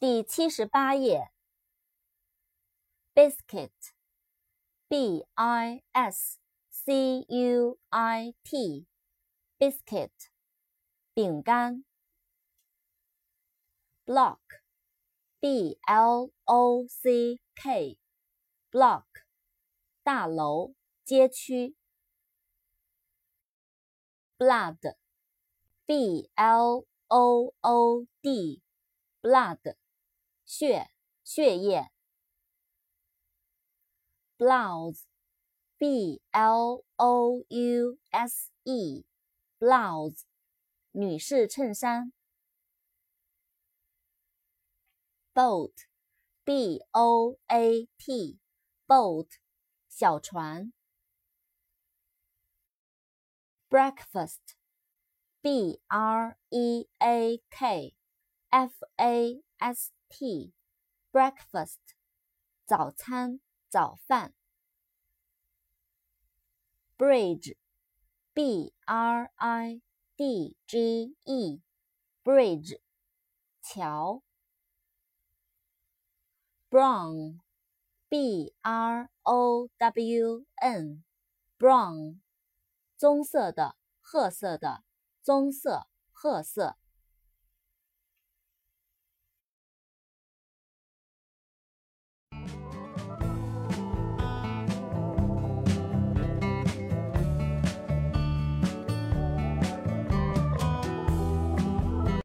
第七十八页。biscuit，b i s c u i t，biscuit，饼干。block，b l o c k，block，大楼、街区。blood，b l o o d，blood。血，血液。blouse，b l o u s e，blouse，女士衬衫。boat，b o a t，boat，小船。breakfast，b r e a k f a s T，breakfast，早餐、早饭。bridge，b r i d g e，bridge，桥。brown，b r o w n，brown，棕色的、褐色的、棕色、褐色。